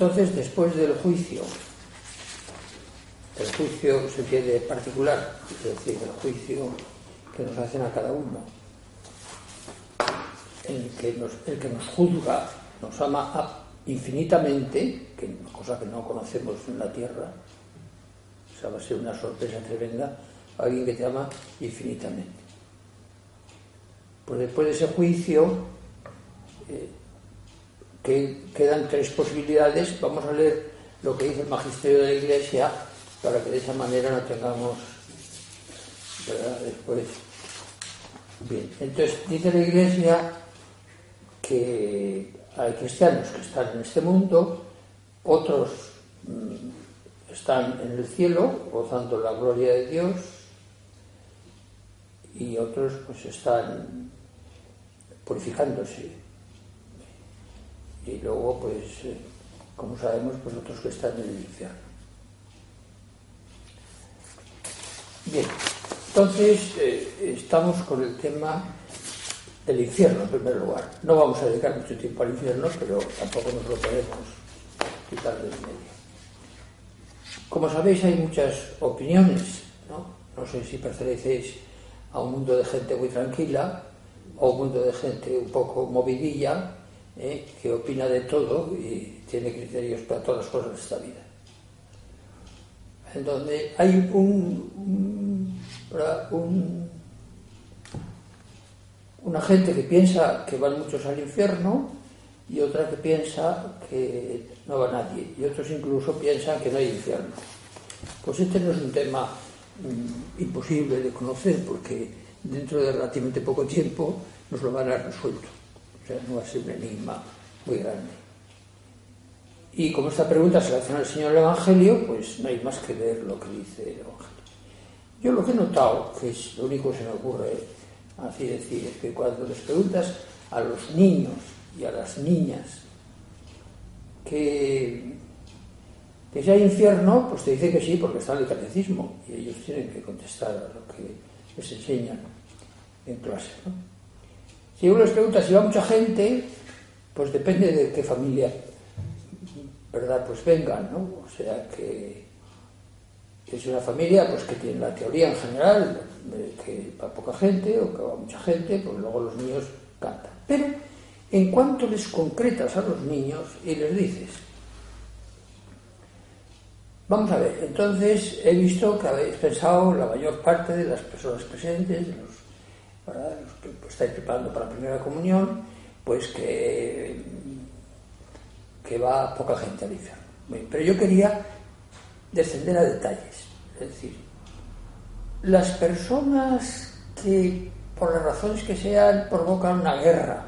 Entonces, después del juicio, el juicio se entiende particular, es decir, el juicio que nos hacen a cada uno, el que nos, el que nos juzga, nos ama infinitamente, cosa que no conocemos en la tierra, o sea, va a ser una sorpresa tremenda, alguien que te ama infinitamente. Pues después de ese juicio, eh, que quedan tres posibilidades. Vamos a leer lo que dice el magisterio de la Iglesia para que de esa manera no tengamos después. Bien, entonces dice la Iglesia que hay cristianos que están en este mundo, otros mm, están en el cielo gozando la gloria de Dios y otros pues están purificándose y luego, pues, eh, como sabemos, pues otros que están en el infierno. Bien, entonces eh, estamos con el tema del infierno en primer lugar. No vamos a dedicar mucho tiempo al infierno, pero tampoco nos lo podemos quitar del medio. Como sabéis, hay muchas opiniones, ¿no? No sé si pertenecéis a un mundo de gente muy tranquila o un mundo de gente un poco movidilla ¿eh? que opina de todo y tiene criterios para todas las cosas de esta vida. En donde hay un, un, una gente que piensa que van muchos al infierno y otra que piensa que no va nadie y otros incluso piensan que no hay infierno. Pues este no es un tema mm, imposible de conocer porque dentro de relativamente poco tiempo nos lo van a resuelto non es un enigma muy grande. Y como esta pregunta se la hace al Señor el Evangelio, pues no hay más que ver lo que dice el Evangelio. Yo lo que he notado, que es lo único que se me ocurre así decir, es que cuando les preguntas a los niños y a las niñas que, que hay infierno, pues te dicen que sí, porque está en el catecismo, y ellos tienen que contestar a lo que les enseñan en clase. ¿no? Si uno les pregunta si va mucha gente, pues depende de qué familia, ¿verdad? Pues vengan, ¿no? O sea que, es una familia pues que tiene la teoría en general de que va poca gente o que va mucha gente, pues luego los niños cantan. Pero en cuanto les concretas a los niños y les dices, vamos a ver, entonces he visto que habéis pensado la mayor parte de las personas presentes, los los que pues, estáis preparando para la primera comunión, pues que, que va poca gente al infierno. pero yo quería descender a detalles, es decir, las personas que por las razones que sean provocan una guerra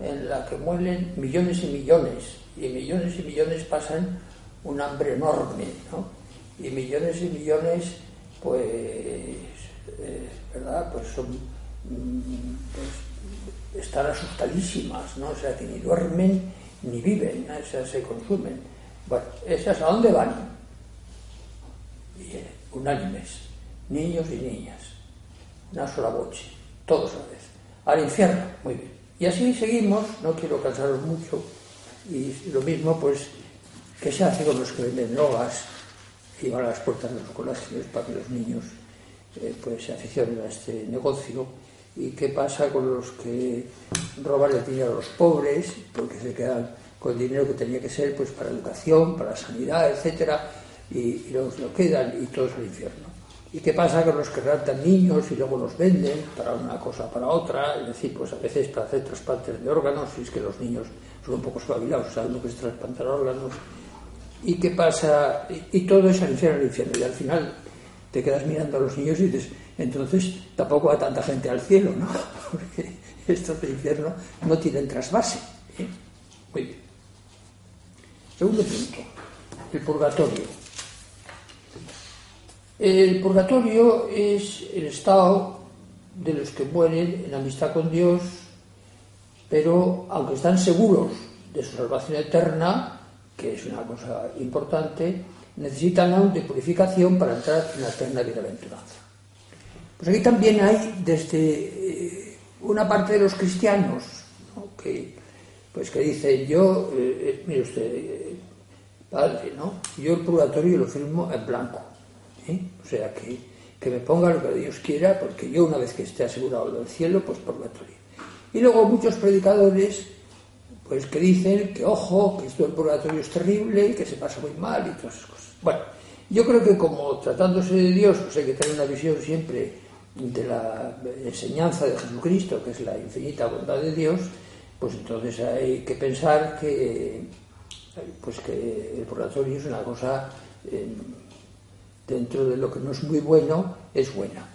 en la que mueren millones y millones y millones y millones pasan un hambre enorme ¿no? y millones y millones pues eh, verdad pues son pues, están asustadísimas, ¿no? O sea, que ni duermen ni viven, ¿no? se consumen. Bueno, ¿esas a dónde van? Bien, unánimes, niños y niñas, una sola boche, todos a la vez. Al infierno, muy bien. Y así seguimos, no quiero cansaros mucho, y lo mismo, pues, que se hace con los que venden drogas y van a las puertas de los colegios para que los niños eh, pues se aficionen a este negocio ¿Y qué pasa con los que roban el dinero a los pobres? Porque se quedan con dinero que tenía que ser pues para educación, para sanidad, etcétera, y, luego lo quedan y todo es al infierno. ¿Y qué pasa con los que raptan niños y luego los venden para una cosa para otra? Es decir, pues a veces para hacer trasplantes de órganos, si es que los niños son un poco espabilados, saben lo que es trasplantar órganos. ¿Y qué pasa? Y, todo es al infierno, al infierno. Y al final te quedas mirando a los niños y dices, entonces tampoco va tanta gente al cielo, ¿no? Porque estos del infierno no tienen trasvase. ¿eh? Muy bien. Segundo punto, el purgatorio. El purgatorio es el estado de los que mueren en amistad con Dios, pero aunque están seguros de su salvación eterna, que es una cosa importante, necesitan aún de purificación para entrar en la eterna bienaventuranza. Pues aquí también hay desde eh, una parte de los cristianos que, pues que dicen, yo, eh, eh, mire usted, padre, ¿no? yo el purgatorio lo firmo en blanco. O sea, que, que me ponga lo que Dios quiera, porque yo una vez que esté asegurado del cielo, pues purgatorio. Y luego muchos predicadores pues que dicen que ojo, que esto del purgatorio es terrible, que se pasa muy mal y todas esas cosas. Bueno, yo creo que como tratándose de Dios, pues hay que tener una visión siempre de la enseñanza de Jesucristo, que es la infinita bondad de Dios, pues entonces hay que pensar que, pues que el purgatorio es una cosa eh, dentro de lo que no es muy bueno, es buena,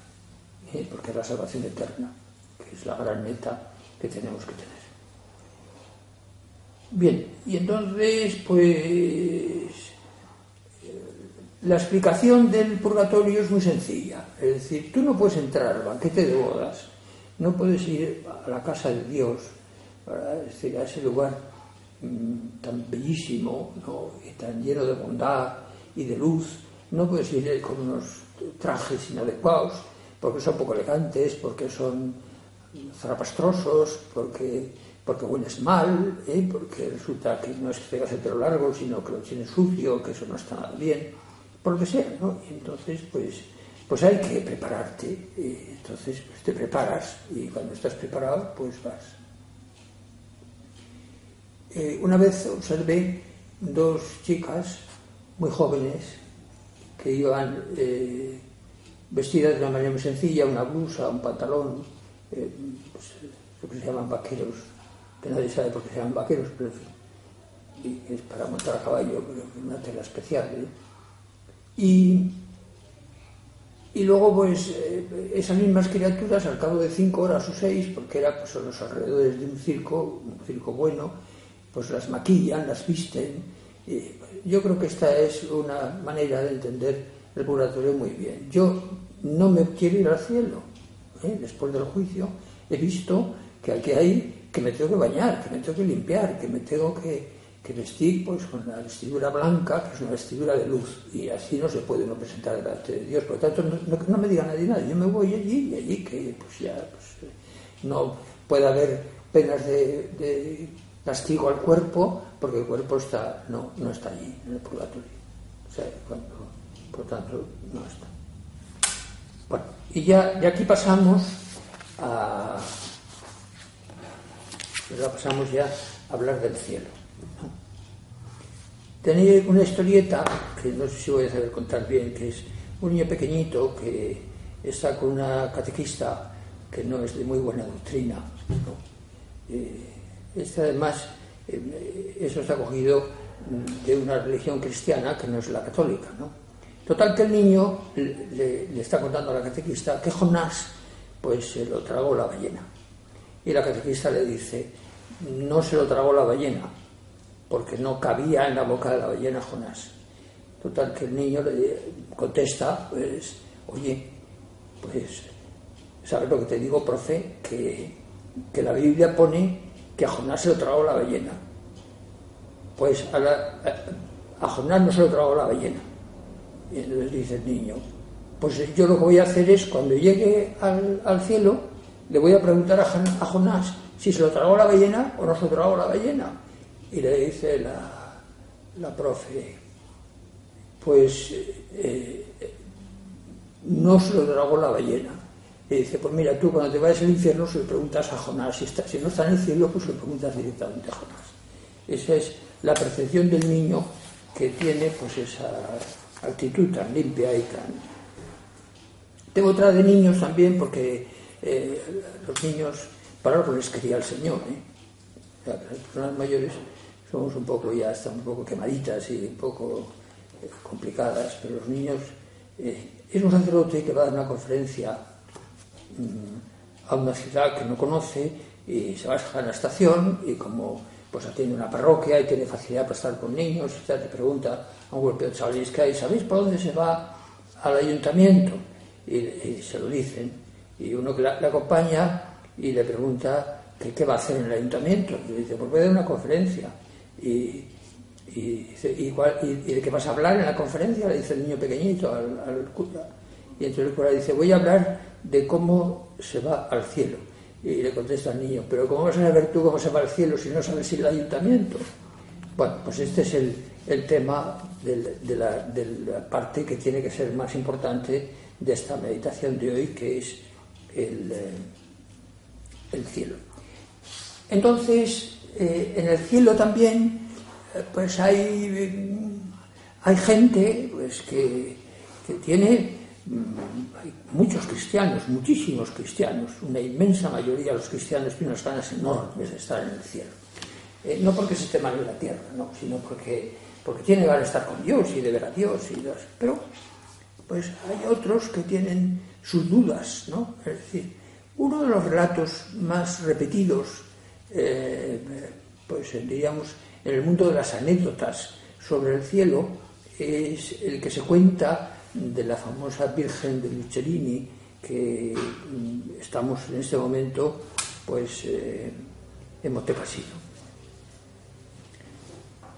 ¿eh? porque es la salvación eterna, que es la gran meta que tenemos que tener. Bien, y entonces, pues, la explicación del purgatorio es muy sencilla. Es decir, tú no puedes entrar al banquete de bodas, no puedes ir a la casa de Dios, es decir, a ese lugar mm, tan bellísimo y tan lleno de bondad y de luz, no puedes ir con unos trajes inadecuados, porque son poco elegantes, porque son zarapastrosos, porque porque hueles mal, ¿eh? porque resulta que no es que tengas el pelo largo, sino que lo tienes sucio, que eso no está nada bien, por lo que sea, ¿no? Y entonces, pues, pues hay que prepararte. Y entonces, pues te preparas y cuando estás preparado, pues vas. Eh, una vez observé dos chicas muy jóvenes que iban eh, vestidas de una manera muy sencilla, una blusa, un pantalón, eh, pues, lo que se llaman vaqueros, que nadie sabe por qué se llaman vaqueros, pero en fin, y es para montar a caballo, pero una tela especial. ¿eh? Y, y luego, pues, eh, esas mismas criaturas, al cabo de cinco horas o seis, porque era pues, los alrededores de un circo, un circo bueno, pues las maquillan, las visten. yo creo que esta es una manera de entender el purgatorio muy bien. Yo no me quiero ir al cielo. ¿eh? Después del juicio he visto que aquí hay que me tengo que bañar, que me tengo que limpiar, que me tengo que, vestir pues con la vestidura blanca, que es una vestidura de luz, y así no se puede uno presentar delante de Dios. Por lo tanto, no, me diga nadie nada, yo me voy allí y allí que pues ya pues, no puede haber penas de, castigo al cuerpo, porque el cuerpo está, no, no está allí, en el purgatorio. O sea, por lo tanto, no está. Bueno, y ya de aquí pasamos a pasamos ya a hablar del cielo. Tenía una historieta, que no sé si voy a saber contar bien, que es un niño pequeñito que está con una catequista que no es de muy buena doctrina. Eh, este además, eh, eso está cogido de una religión cristiana que no es la católica. ¿no? Total que el niño le, le, está contando a la catequista que Jonás pues se lo tragó la ballena. Y la catequista le dice, no se lo tragó la ballena, porque no cabía en la boca de la ballena Jonás. Total, que el niño le contesta, pues, oye, pues, ¿sabes lo que te digo, profe? Que, que la Biblia pone que a Jonás se lo tragó la ballena. Pues a, a, Jonás no se lo tragó la ballena. Y entonces dice el niño, pues yo lo que voy a hacer es, cuando llegue al, al cielo, le voy a preguntar a, Jonás si se lo tragó la ballena o no se lo tragó la ballena. Y le dice la, la profe, pues eh, no se lo tragó la ballena. Y dice, pues mira, tú cuando te vayas al infierno se lo preguntas a Jonás, si, está, si no está en el cielo, pues lo preguntas directamente a Jonás. Esa es la percepción del niño que tiene pues esa actitud tan limpia y tan... Tengo otra de niños también porque eh, los niños, para algo les quería el Señor. ¿eh? las personas mayores somos un poco ya, estamos un poco quemaditas y un poco eh, complicadas, pero los niños, eh, es un sacerdote que va a dar una conferencia mm, a una ciudad que no conoce y se baja a la estación y como pues atiende una parroquia y tiene facilidad para estar con niños, y te pregunta a un golpe de chavales que hay, ¿sabéis por dónde se va al ayuntamiento? Y, se lo dicen. Y uno que le acompaña y le pregunta que qué va a hacer en el ayuntamiento. Y le dice, pues voy a dar una conferencia. Y, y, de qué vas a hablar en la conferencia? Le dice el niño pequeñito al, cura. Y entonces el cura dice, voy a hablar de cómo se va al cielo. Y le contesta al niño, pero ¿cómo vas a saber tú cómo se va al cielo si no sabes ir al ayuntamiento? Bueno, pues este es el, el tema de, la, parte que tiene que ser más importante de esta meditación de hoy, que es el, eh, el cielo. Entonces, eh, en el cielo también, eh, pues hay, hay gente pues, que, que tiene mm, hay muchos cristianos, muchísimos cristianos, una inmensa mayoría de los cristianos tienen unas ganas enormes de estar en el cielo. Eh, no porque se esté mal en la tierra, no, sino porque, porque tiene ganas estar con Dios y de ver a Dios. Y Pero pues hay otros que tienen sus dudas, ¿no? Es decir, uno de los relatos más repetidos, eh, pues diríamos, en el mundo de las anécdotas sobre el cielo es el que se cuenta de la famosa Virgen de Lucerini, que mm, estamos en este momento pues eh, en Montecassino.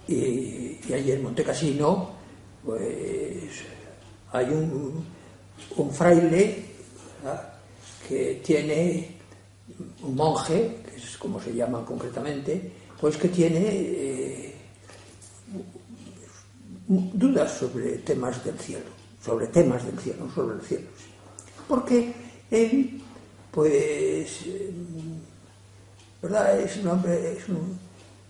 Y, y allí en Montecassino pues hay un, un fraile que tiene un monje, es como se llama concretamente, pues que tiene eh, dudas sobre temas del cielo, sobre temas del cielo, sobre el cielo. Porque él, pues, ¿verdad? Es un hombre, es un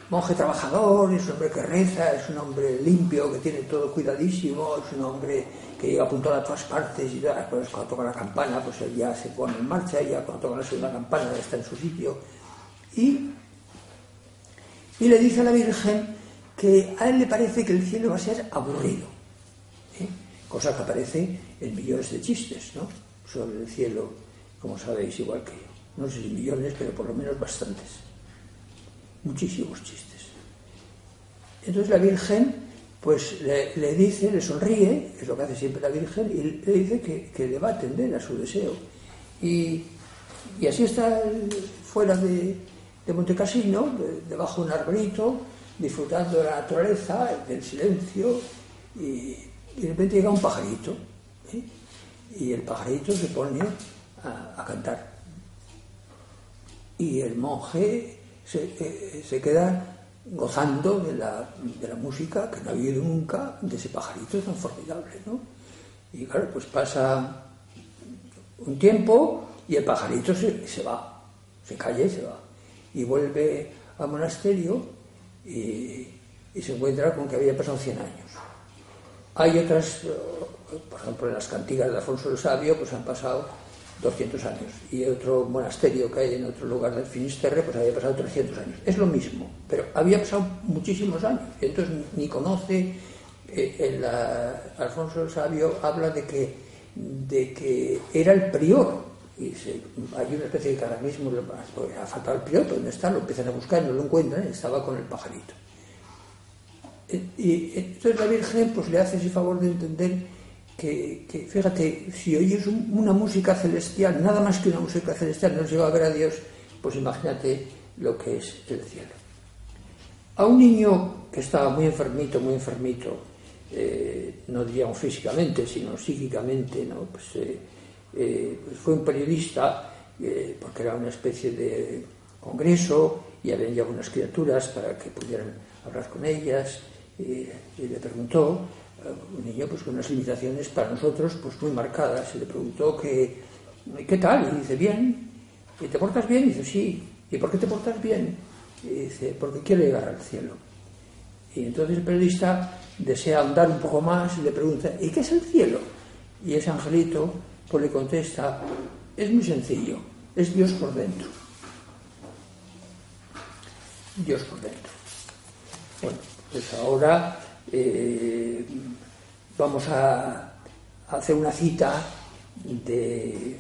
monje trabajador, es un hombre que reza, es un hombre limpio, que tiene todo cuidadísimo, es un hombre que llega apuntado a todas partes y pues cuando toca la campana, pues él ya se pone en marcha, y ya cuando toca la segunda campana ya está en su sitio. Y, y le dice a la Virgen que a él le parece que el cielo va a ser aburrido, ¿eh? cosa que aparece en millones de chistes, ¿no? Sobre el cielo, como sabéis, igual que yo. No sé si millones, pero por lo menos bastantes. Muchísimos chistes. Entonces la Virgen pues le, dice, le sonríe, es lo que hace siempre la Virgen, y le dice que, le va a atender a su deseo. Y, así está fuera de, de Montecassino, debajo de un arbolito, disfrutando de la naturaleza, del silencio, y, de repente llega un pajarito, y el pajarito se pone a, cantar. Y el monje se, eh, se queda gozando de la, de la, música que no ha habido nunca de ese pajarito tan formidable, ¿no? Y claro, pues pasa un tiempo y el pajarito se, se va, se calla y se va. Y vuelve al monasterio y, y, se encuentra con que había pasado 100 años. Hay otras, por ejemplo, en las cantigas de Alfonso el Sabio, pues han pasado 200 años. Y otro monasterio que hay en otro lugar del Finisterre, pues había pasado 300 años. Es lo mismo, pero había pasado muchísimos años. Entonces ni conoce, eh, el, Alfonso el Sabio habla de que, de que era el prior. Y hay una especie de caramismo, pues, ha faltado el prior, ¿dónde está? Lo empiezan a buscar, no lo encuentran, estaba con el pajarito. Eh, y entonces la Virgen pues le hace ese favor de entender que, fíjate, si oyes una música celestial, nada más que una música celestial nos lleva a ver a Dios, pues imagínate lo que es el cielo. A un niño que estaba muy enfermito, muy enfermito, eh, no diríamos físicamente, sino psíquicamente, ¿no? pues, eh, eh, pues fue un periodista, porque era una especie de congreso y habían ya unas criaturas para que pudieran hablar con ellas, y le preguntó un niño pues con unas limitaciones para nosotros pues muy marcadas. Se le preguntó que, ¿qué tal? Y dice, bien. ¿Y te portas bien? Y dice, sí. ¿Y por qué te portas bien? Y dice, porque quiero llegar al cielo. Y entonces el periodista desea andar un poco más y le pregunta, ¿y qué es el cielo? Y ese angelito pues le contesta, es muy sencillo, es Dios por dentro. Dios por dentro. Bueno, pues ahora eh, vamos a hacer una cita de,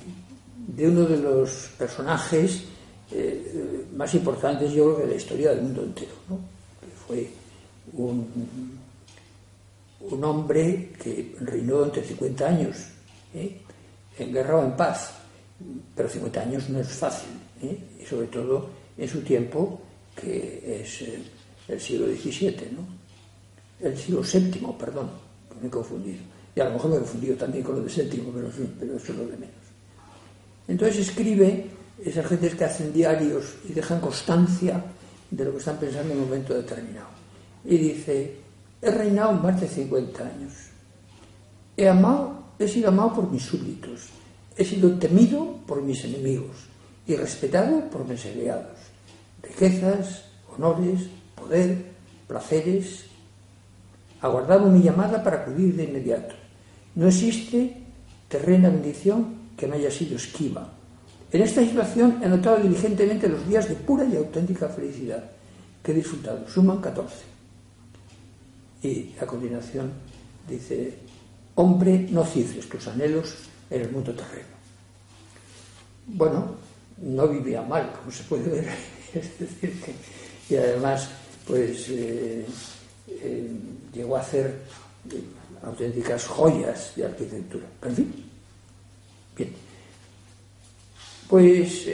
uno de los personajes eh, más importantes, yo creo, de la historia del mundo entero, que fue un, un hombre que reinó durante 50 años, ¿eh? En guerra o en paz, pero 50 años no es fácil, ¿eh? y sobre todo en su tiempo, que es el siglo XVII, ¿no? el siglo VII, perdón, me he confundido. Y a lo mejor me he confundido también con lo de séptimo, pero, pero eso es lo de menos. Entonces escribe esas gentes que hacen diarios y dejan constancia de lo que están pensando en un momento determinado. Y dice, he reinado más de 50 años. He amado, he sido amado por mis súbditos. He sido temido por mis enemigos y respetado por mis aliados. Riquezas, honores, poder, placeres. Aguardado mi llamada para acudir de inmediato. No existe terrena bendición que me haya sido esquiva. En esta situación he notado diligentemente los días de pura y auténtica felicidad que he disfrutado. Suman 14. Y a continuación dice, hombre, no cifres tus anhelos en el mundo terreno. Bueno, no vivía mal, como se puede ver. es decir, que, y además, pues eh, eh, llegó a hacer eh, auténticas joyas de arquitectura. en fin, bien. Pues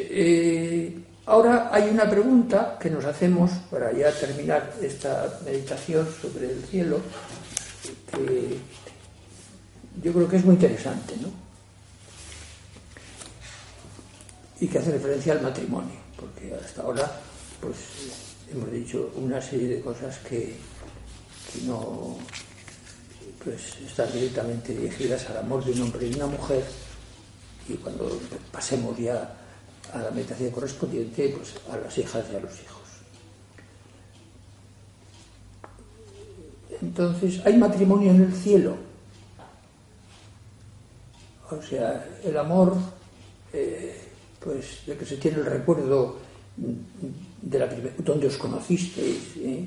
Ahora hay una pregunta que nos hacemos para ya terminar esta meditación sobre el cielo, que yo creo que es muy interesante, ¿no? Y que hace referencia al matrimonio, porque hasta ahora pues hemos dicho una serie de cosas que, no pues, están directamente dirigidas al amor de un hombre y una mujer, y cuando pasemos ya a la meditación correspondiente pues, a las hijas y a los hijos. Entonces, ¿hay matrimonio en el cielo? O sea, el amor, eh, pues de que se tiene el recuerdo de la primera, donde os conocisteis, ¿eh?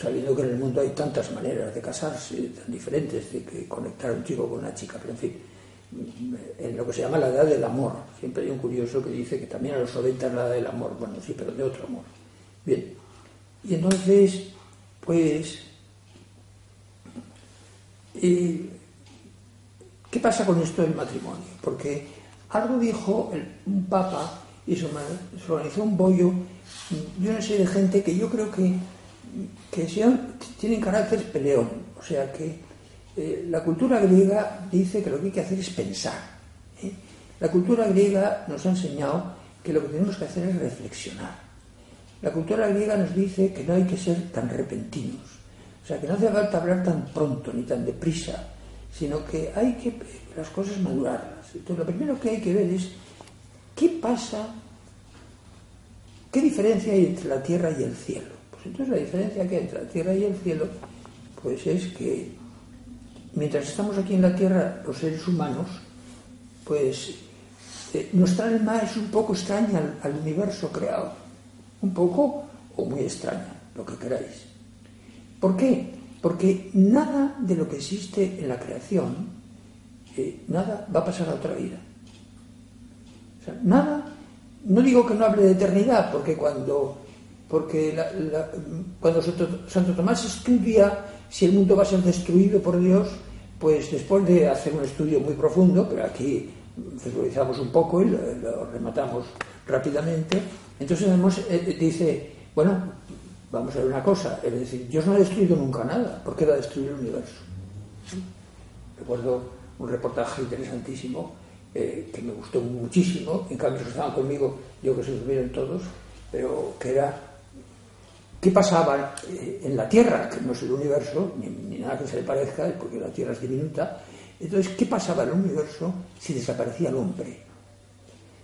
sabiendo que en el mundo hay tantas maneras de casarse, tan diferentes, de que conectar un chico con una chica, pero en fin, en lo que se llama la edad del amor. Siempre hay un curioso que dice que también a los 90 es la edad del amor. Bueno, sí, pero de otro amor. Bien. Y entonces, pues, ¿qué pasa con esto del matrimonio? Porque algo dijo un papa y se, organizó un bollo de una serie de gente que yo creo que, que tienen carácter peleón. O sea, que eh, la cultura griega dice que lo que hay que hacer es pensar. ¿eh? La cultura griega nos ha enseñado que lo que tenemos que hacer es reflexionar. La cultura griega nos dice que no hay que ser tan repentinos, sea, que no hace falta hablar tan pronto ni tan deprisa, sino que hay que las cosas madurarlas. Entonces, lo primero que hay que ver es qué pasa, qué diferencia hay entre la tierra y el cielo. Pues entonces la diferencia que hay entre la tierra y el cielo, pues es que mientras estamos aquí en la Tierra, los seres humanos, pues eh, nuestra alma es un poco extraña al, universo creado. Un poco o muy extraña, lo que queráis. ¿Por qué? Porque nada de lo que existe en la creación, eh, nada va a pasar a otra vida. Nada, no digo que no hable de eternidad, porque cuando, porque cuando Santo Tomás estudia si el mundo va a ser destruido por Dios, pues después de hacer un estudio muy profundo, pero aquí visualizamos un poco y lo, rematamos rápidamente, entonces eh, dice, bueno, vamos a ver una cosa, es decir, Dios no ha destruido nunca nada, ¿por qué va a destruir el universo? Recuerdo un reportaje interesantísimo eh, que me gustó muchísimo, en cambio estaban conmigo, yo que se durmieron todos, pero que era ¿Qué pasaba eh, en la Tierra, que no es el universo, ni, nada que se le parezca, porque la Tierra es diminuta? Entonces, ¿qué pasaba en el universo si desaparecía el hombre?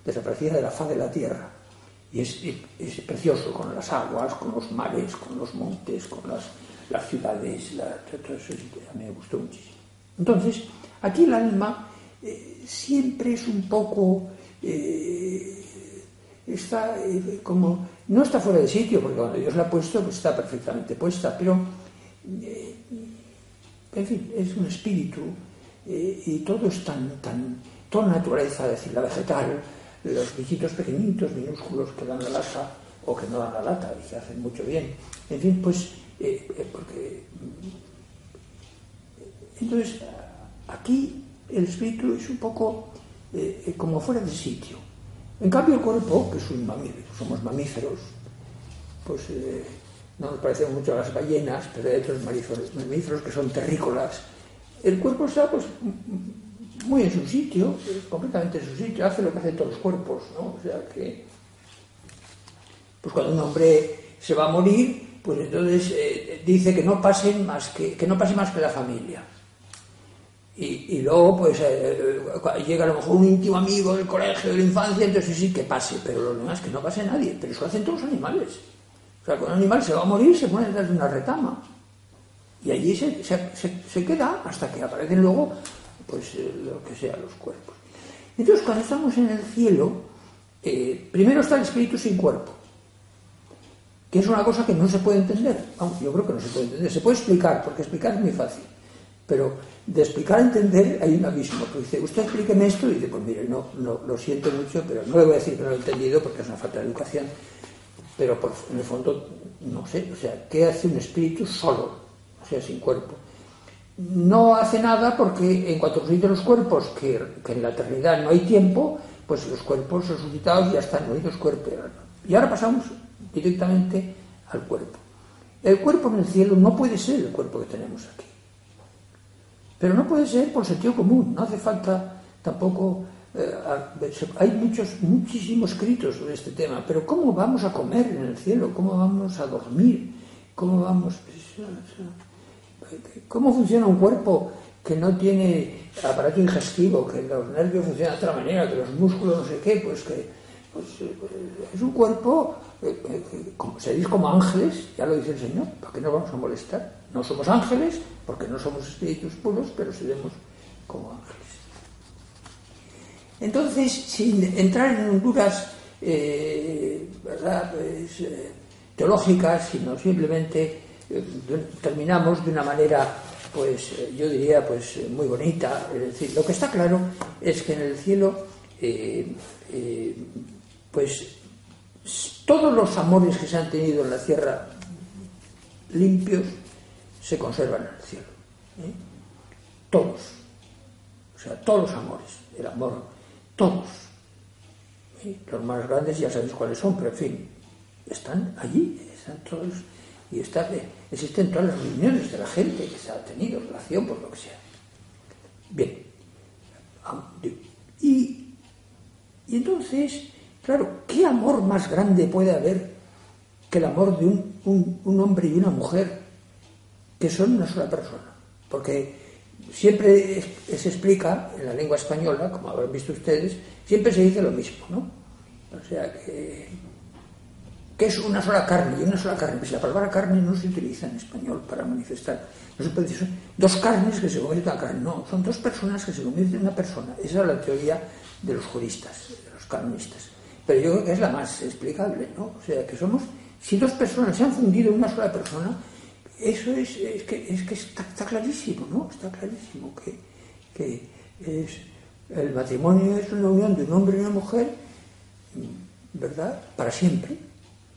Desaparecía de la faz de la Tierra. Y es, precioso con las aguas, con los mares, con los montes, con las, ciudades, todo eso a mí me gustó muchísimo. Entonces, aquí el alma eh, siempre es un poco... Eh, está eh, como, no está fuera de sitio, porque cuando Dios la ha puesto, pues está perfectamente puesta, pero, en fin, es un espíritu y todo es tan, tan, toda naturaleza, es decir, la vegetal, los bichitos pequeñitos, minúsculos que dan la lata o que no dan la lata y que hacen mucho bien. En fin, pues, porque. Entonces, aquí el espíritu es un poco como fuera de sitio. En cambio, el cuerpo, que es un mamífero, somos mamíferos, pues eh, no nos parecen mucho a las ballenas, pero hay otros mamíferos que son terrícolas. El cuerpo está pues, muy en su sitio, completamente en su sitio, hace lo que hacen todos los cuerpos, ¿no? O sea que, pues cuando un hombre se va a morir, pues entonces eh, dice que no pasen más que, que no pase más que la familia. Y, luego, pues, eh, llega a lo mejor un íntimo amigo del colegio, de la infancia, entonces sí que pase, pero lo demás que no pase nadie. Pero eso lo hacen todos los animales. O sea, cuando un animal se va a morir, se pone detrás de una retama. Y allí se, se, queda hasta que aparecen luego, pues, eh, lo que sea, los cuerpos. Entonces, cuando estamos en el cielo, primero está el espíritu sin cuerpo, que es una cosa que no se puede entender. yo creo que no se puede entender. Se puede explicar, porque explicar es muy fácil. Pero de explicar a entender hay un abismo. Pues dice, usted explíqueme esto, y dice, pues mire, no, no, lo siento mucho, pero no le voy a decir que no lo he entendido porque es una falta de educación, pero por, en el fondo, no sé, o sea, ¿qué hace un espíritu solo? O sea, sin cuerpo. No hace nada porque en cuanto resucitan los cuerpos, que, en la eternidad no hay tiempo, pues los cuerpos resucitados ya están unidos cuerpo y Y ahora pasamos directamente al cuerpo. El cuerpo en el cielo no puede ser el cuerpo que tenemos aquí. Pero no puede ser por sentido común, no hace falta tampoco... Eh, hay muchos, muchísimos escritos sobre este tema, pero ¿cómo vamos a comer en el cielo? ¿Cómo vamos a dormir? ¿Cómo vamos...? ¿Cómo funciona un cuerpo que no tiene aparato digestivo, que los nervios funcionan de otra manera, que los músculos no sé qué? Pues que pues, eh, es un cuerpo, eh, como, se dice como ángeles, ya lo dice el Señor, ¿para qué nos vamos a molestar? No somos ángeles, porque no somos espíritus puros, pero seremos como ángeles. Entonces, sin entrar en honduras eh, pues, eh, teológicas, sino simplemente eh, terminamos de una manera, pues yo diría, pues muy bonita. Es decir, lo que está claro es que en el cielo, pues todos los amores que se han tenido en la tierra limpios, se conservan en el cielo. ¿eh? Todos. O sea, todos los amores. El amor, todos. ¿eh? Los más grandes ya sabéis cuáles son, pero en fin, están allí, están todos. Y está, existen todas las reuniones de la gente que se ha tenido relación, por lo que sea. Bien. Y, y entonces, claro, ¿qué amor más grande puede haber que el amor de un, un hombre y una mujer que son una sola persona. Porque siempre se explica en la lengua española, como habrán visto ustedes, siempre se dice lo mismo, ¿no? O sea, que, que es una sola carne, y una sola carne. Pues la palabra carne no se utiliza en español para manifestar. No se puede decir, dos carnes que se convierten en una carne. No, son dos personas que se convierten en una persona. Esa es la teoría de los juristas, de los canonistas. Pero yo creo que es la más explicable, ¿no? O sea, que somos, si dos personas se han fundido en una sola persona, eso es, es que, es que está, clarísimo, ¿no? Está clarísimo que, que el matrimonio es una unión de un hombre y una mujer, ¿verdad? Para siempre.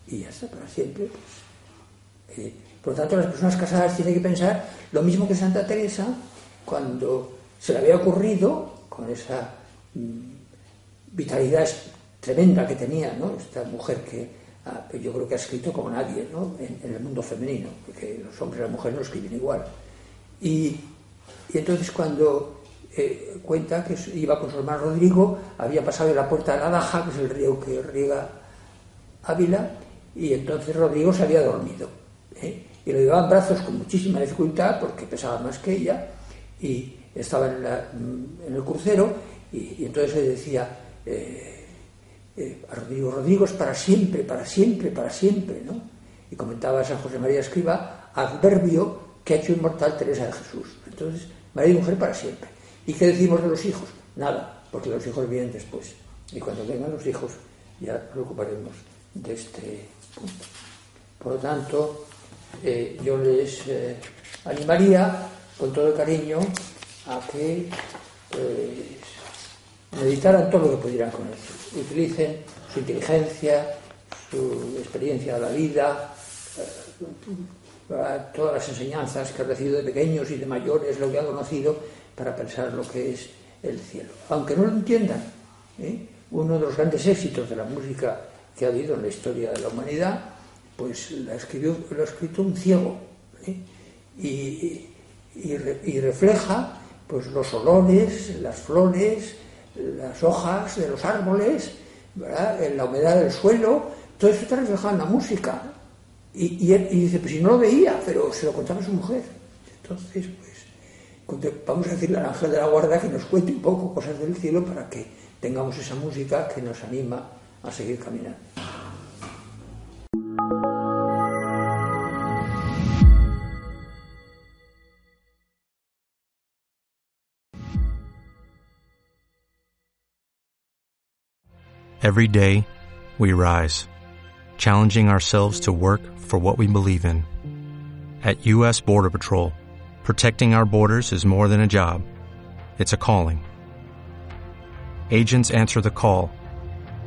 Y ya está, para siempre. Pues, eh, por lo tanto, las personas casadas tienen que pensar lo mismo que Santa Teresa cuando se le había ocurrido, con esa mm, vitalidad tremenda que tenía, ¿no? Esta mujer que Ah, yo creo que ha escrito como nadie en, el mundo femenino, porque los hombres y las mujeres no escriben igual. Y, entonces cuando eh, cuenta que iba con su hermano Rodrigo, había pasado de la puerta de la Daja, que es el río que riega Ávila, y entonces Rodrigo se había dormido. ¿eh? Y lo llevaba en brazos con muchísima dificultad, porque pesaba más que ella, y estaba en, el crucero, y, entonces le decía... Eh, eh, a Rodrigo, Rodrigo es para siempre, para siempre, para siempre, ¿no? Y comentaba San José María Escriba, adverbio que ha hecho inmortal Teresa de Jesús. Entonces, marido y mujer para siempre. ¿Y qué decimos de los hijos? Nada, porque los hijos vienen después. Y cuando vengan los hijos, ya nos ocuparemos de este. Por lo tanto, eh, yo les eh, animaría con todo el cariño a que pues, meditaran todo lo que pudieran con. Utilicen su inteligencia, su experiencia de la vida, eh, todas las enseñanzas que ha recibido de pequeños y de mayores, lo que ha conocido, para pensar lo que es el cielo. Aunque no lo entiendan, uno de los grandes éxitos de la música que ha habido en la historia de la humanidad, pues la escribió, lo ha escrito un ciego. ¿eh? Y, y, refleja pues los olores, las flores, las hojas de los árboles, la humedad del suelo, todo eso está reflejado en la música. Y, y, dice, pues si no lo veía, pero se lo contaba a su mujer. Entonces, pues, vamos a decirle al ángel de la guarda que nos cuente un poco cosas del cielo para que tengamos esa música que nos anima a seguir caminando. Every day, we rise, challenging ourselves to work for what we believe in. At U.S. Border Patrol, protecting our borders is more than a job, it's a calling. Agents answer the call,